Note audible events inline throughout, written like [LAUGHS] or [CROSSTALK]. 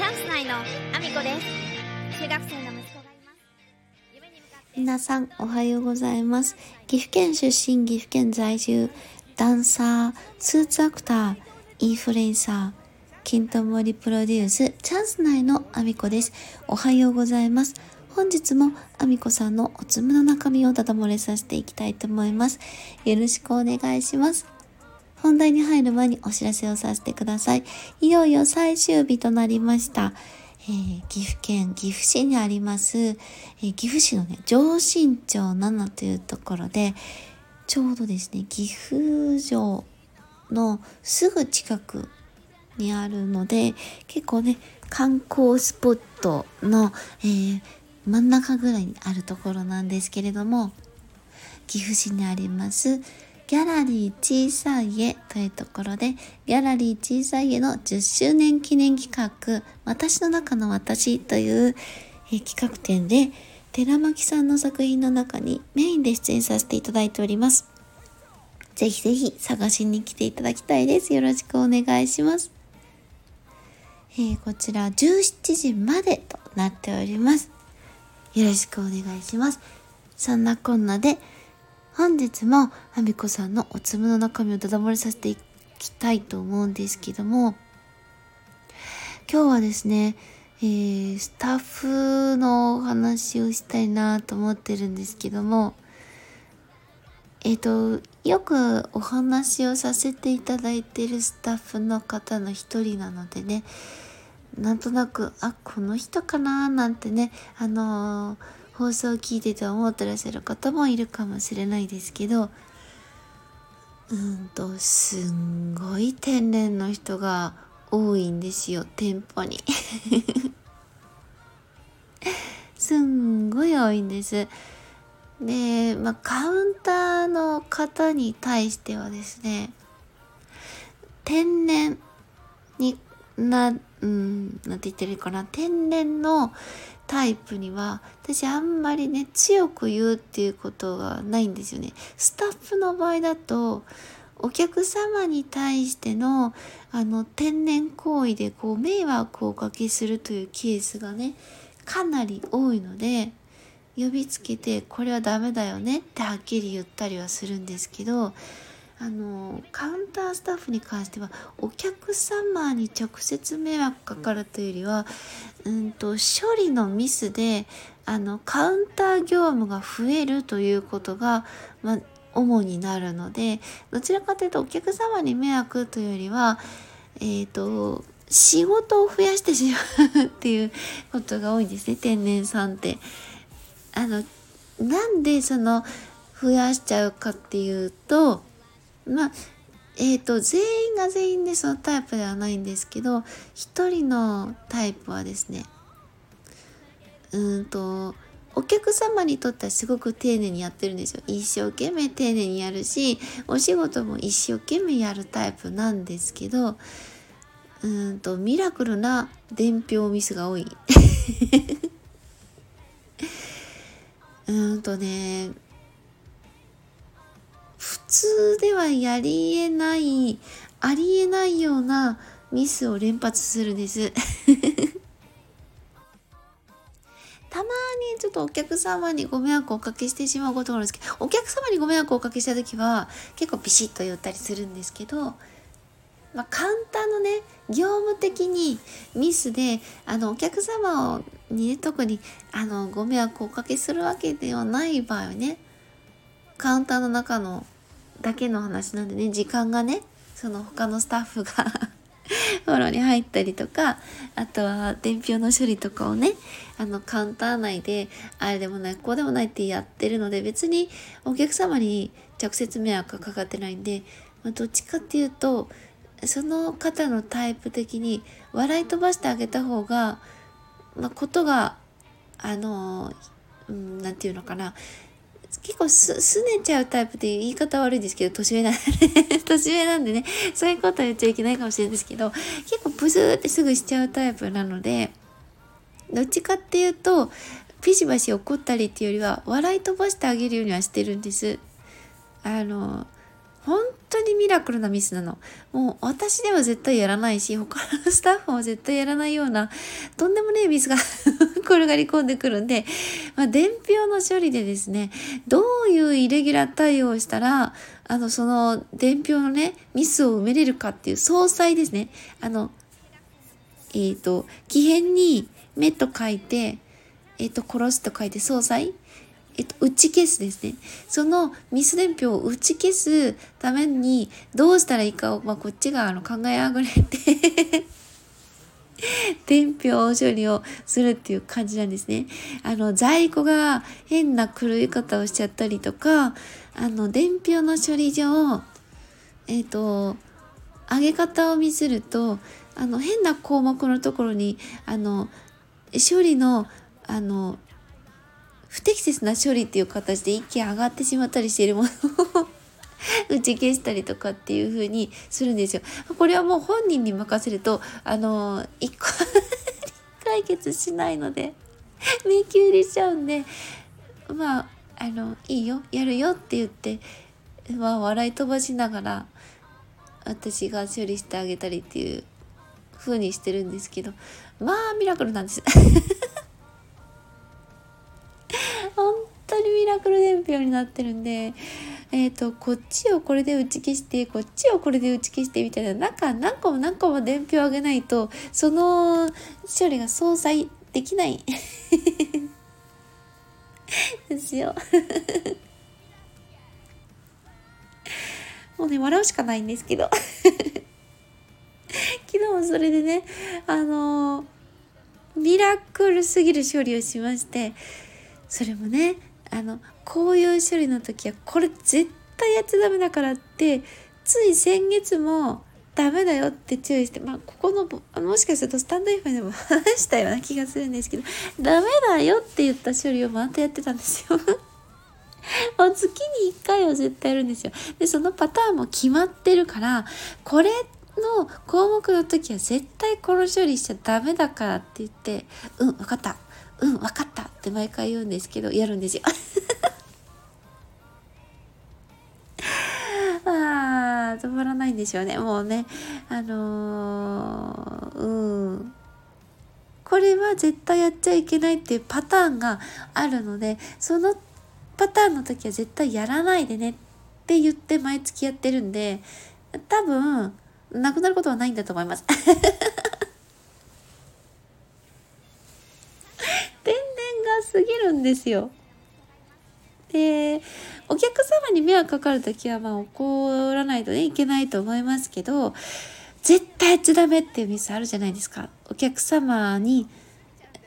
チャンス内のアミコです中学生の息子がいます夢に向かって皆さんおはようございます。岐阜県出身、岐阜県在住、ダンサー、スーツアクター、インフルエンサー、金と森プロデュース、チャンス内のアミコです。おはようございます。本日もアミコさんのおつむの中身をただ漏れさせていきたいと思います。よろしくお願いします。本題に入る前にお知らせをさせてください。いよいよ最終日となりました。えー岐阜県岐阜市にあります、えー岐阜市のね、上新町7というところで、ちょうどですね、岐阜城のすぐ近くにあるので、結構ね、観光スポットの、えー真ん中ぐらいにあるところなんですけれども、岐阜市にありますギャラリー小さい家というところでギャラリー小さい家の10周年記念企画私の中の私という企画展で寺巻さんの作品の中にメインで出演させていただいております。ぜひぜひ探しに来ていただきたいです。よろしくお願いします。えーこちら17時までとなっております。よろしくお願いします。そんなこんなで本日もあみこさんのおつむの中身をだだ漏れさせていきたいと思うんですけども今日はですね、えースタッフのお話をしたいなと思ってるんですけどもえっ、とよくお話をさせていただいてるスタッフの方の一人なのでねなんとなくあこの人かななんてねあのー放送を聞いてて思ってらっしゃる方もいるかもしれないですけどうんとすんごい天然の人が多いんですよ店舗に。[LAUGHS] すんごい多いんです。で、まあ、カウンターの方に対してはですね天然な、うん、なんて言ってるかな天然のタイプには私あんまりね強く言うっていうことがないんですよね。スタッフの場合だとお客様に対してのあの天然行為でこう迷惑をおかけするというケースがねかなり多いので呼びつけてこれはダメだよねってはっきり言ったりはするんですけどあのカウンタースタッフに関してはお客様に直接迷惑かかるというよりは、うんと処理のミスであのカウンター業務が増えるということが、ま、主になるのでどちらかというとお客様に迷惑というよりはえっ、と仕事を増やしてしまうっていうことが多いんですね天然さんって。あのなんでその増やしちゃうかっていうとまあえー、と全員が全員でそのタイプではないんですけど一人のタイプはですねうんとお客様にとってはすごく丁寧にやってるんですよ。一生懸命丁寧にやるしお仕事も一生懸命やるタイプなんですけどうんとミラクルな伝票ミスが多い。[LAUGHS] うんとね通ではやりえないありえないようなミスを連発するんです。[LAUGHS] たまにちょっとお客様にご迷惑をおかけしてしまうことがあるんですけどお客様にご迷惑をおかけした時は結構ビシッと言ったりするんですけど、まあ、カウンターのね業務的にミスであのお客様をにね特にあのご迷惑をおかけするわけではない場合はねカウンターの中のだけの話なんでね時間がねその他のスタッフが [LAUGHS] フォローに入ったりとかあとは伝票の処理とかをねあのカウンター内であれでもないこうでもないってやってるので別にお客様に直接迷惑がかかってないんで、まあ、どっちかっていうとその方のタイプ的に笑い飛ばしてあげた方が、まあ、ことがあのうんていうのかな結構すすねちゃうタイプっていう言い方悪いですけど年上なんで [LAUGHS] 年上なんでねそういうことは言っちゃいけないかもしれないですけど結構ブスーってすぐしちゃうタイプなのでどっちかっていうとピシバシ怒ったりっていうよりは笑い飛ばしてあげるようにはしてるんです。あの本当にミラクルなミスなの。もう私では絶対やらないし、他のスタッフも絶対やらないような、とんでもねえミスが [LAUGHS] 転がり込んでくるんで、まあ、伝票の処理でですね、どういうイレギュラー対応をしたら、あの、その伝票のね、ミスを埋めれるかっていう総裁ですね。あの、えっ、ー、と、木片に目と書いて、えっ、ー、と、殺すと書いて総裁えっと、打ち消すですね。そのミス伝票を打ち消すためにどうしたらいいかを、まあ、こっちがあの考えあぐれて [LAUGHS] 伝票処理をするっていう感じなんですね。あの、在庫が変な狂い方をしちゃったりとか、あの、伝票の処理上、えっ、と、上げ方を見せると、あの、変な項目のところに、あの、処理の、あの、不適切な処理っていう形で一気上がってしまったりしているものを [LAUGHS] 打ち消したりとかっていう風にするんですよ。これはもう本人に任せると、あの、一個解決しないので、迷宮入りしちゃうんで、まあ、あの、いいよ、やるよって言って、まあ、笑い飛ばしながら、私が処理してあげたりっていう風にしてるんですけど、まあ、ミラクルなんです。ミラクル伝票になってるんで、えっ、ー、と、こっちをこれで打ち消して、こっちをこれで打ち消してみたいな、なんか何個も何個も伝票をあげないと、その処理が相殺できない。[LAUGHS] ですよ。[LAUGHS] もうね、笑うしかないんですけど。[LAUGHS] 昨日もそれでね、あのー、ミラクルすぎる処理をしまして、それもね、あのこういう処理の時はこれ絶対やっちゃダメだからってつい先月もダメだよって注意して、まあ、ここのあのもしかするとスタンド F でも話したような気がするんですけどダメだよって言った処理をまたやってたんですよ [LAUGHS] もう月に1回は絶対やるんですよ。で、そのパターンも決まってるから、これの項目の時は絶対この処理しちゃダメだからって言って、うん、分かった。うん分かったって毎回言うんですけどやるんですよ。[LAUGHS] ああ止まらないんでしょうね。もうねあのー、うん。これは絶対やっちゃいけないっていうパターンがあるのでそのパターンの時は絶対やらないでねって言って毎月やってるんで多分なくなることはないんだと思いますすぎるんですよ。で、お客様に迷惑かかるときは、まあ怒らないとね、いけないと思いますけど、絶対やっちゃダメっていうミスあるじゃないですか。お客様に、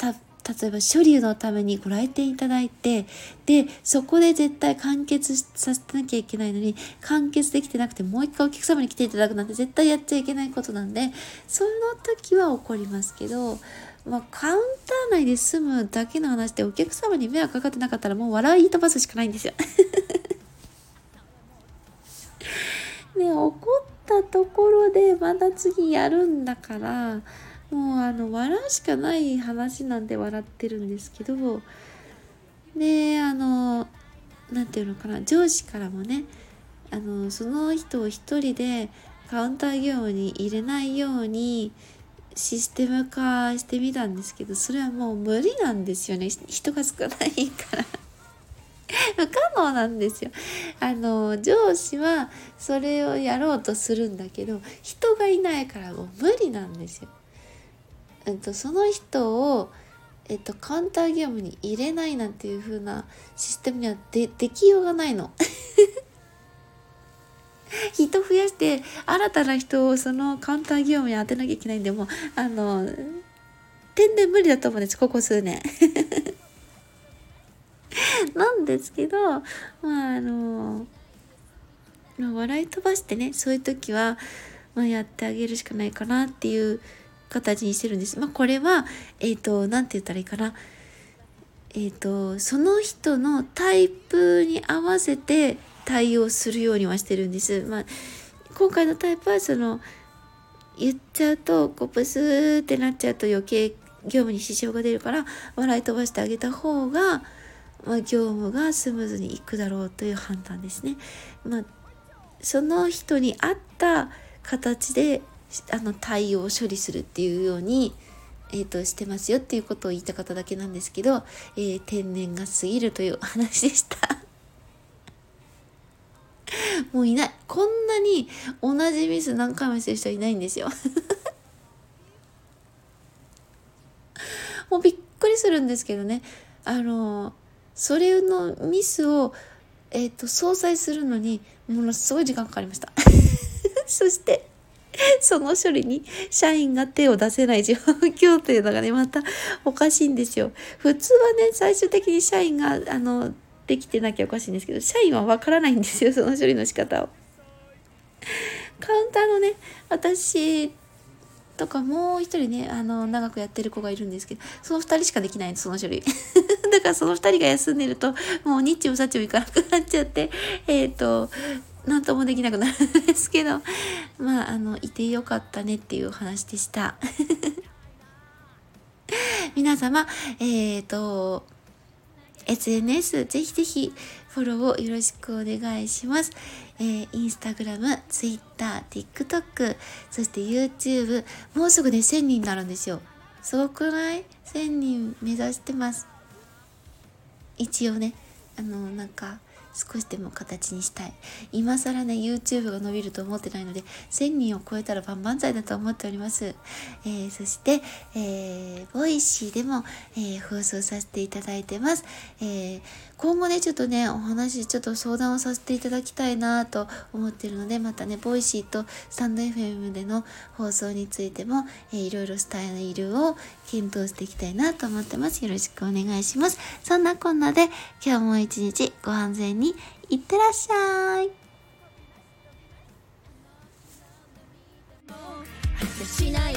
例えば処理のためにご来店いただいて、で、そこで絶対完結させなきゃいけないのに、完結できてなくて、もう一回お客様に来ていただくなんて絶対やっちゃいけないことなんで、その時は怒りますけど、まあ、カウンター内で済むだけの話でお客様に迷惑かかってなかったらもう笑い飛ばすしかないんですよ。[LAUGHS] ね怒ったところでまた次やるんだからもうあの笑うしかない話なんで笑ってるんですけどであの何て言うのかな上司からもねあのその人を一人でカウンター業務に入れないようにシステム化してみたんですけどそれはもう無理なんですよね。人が少ないから。[LAUGHS] 不可能なんですよ。あの上司はそれをやろうとするんだけど人がいないからもう無理なんですよ、えっと、その人をえっと、カウンター業務に入れないなんていう風なシステムにはでできようがないの。[LAUGHS] [LAUGHS] 人増やして新たな人をそのカウンター業務に当てなきゃいけないんでもうあの天然無理だと思うんですここ数年 [LAUGHS] なんですけどまああの、笑い飛ばしてねそういう時は、まあ、やってあげるしかないかなっていう形にしてるんです。まあ、これはえっ、ー、と何て言ったらいいかなえっ、ー、とその人のタイプに合わせて対応するようにはしてるんです。まあ、今回のタイプはその言っちゃうとこうブスーってなっちゃうと余計業務に支障が出るから笑い飛ばしてあげた方が、まあ、業務がスムーズにいくだろうという判断ですね。まあその人に合った形であの対応を処理するっていうように、えーと、してますよっていうことを言いたかっただけなんですけど、えー、天然が過ぎるというお話でした。[LAUGHS] もういない。こんなに同じミス何回もする人いないんですよ。[LAUGHS] もうびっくりするんですけどね。あの、それのミスを、えっ、ー、と、相殺するのに、ものすごい時間かかりました。[LAUGHS] そして、その処理に社員が手を出せない状況というのがね、またおかしいんですよ。普通はね、最終的に社員が、あの、できてなきゃおかしいんですけど、社員はわからないんですよ、その処理の仕方を。カウンターのね、私とかもう一人ね、あの、長くやってる子がいるんですけど、その二人しかできないんです、その処理。[LAUGHS] だからその二人が休んでると、もう日中さっちもいかなくなっちゃって、えっ、ー、と、何ともできなくなるんですけど、まあ、あの、いてよかったねっていう話でした。[LAUGHS] 皆様、えっ、ー、と、SNS ぜひぜひフォローをよろしくお願いします。えー、インスタグラム、ツイッター、TikTok、そして YouTube、もうすぐね1000人になるんですよ。すごくない ?1000 人目指してます。一応ね、あの、なんか、少しでも形にしたい。今更ね、YouTube が伸びると思ってないので、1000人を超えたら万々歳だと思っております。えー、そして、えー、ボイシーでも、えー、放送させていただいてます。えー、今後ね、ちょっとね、お話、ちょっと相談をさせていただきたいなと思ってるので、またね、ボイシーとスタンド FM での放送についても、えー、いろいろスタイルを検討していきたいなと思ってます。よろしくお願いします。そんなこんなで、今日も一日ご安全にいってらっしゃい。しない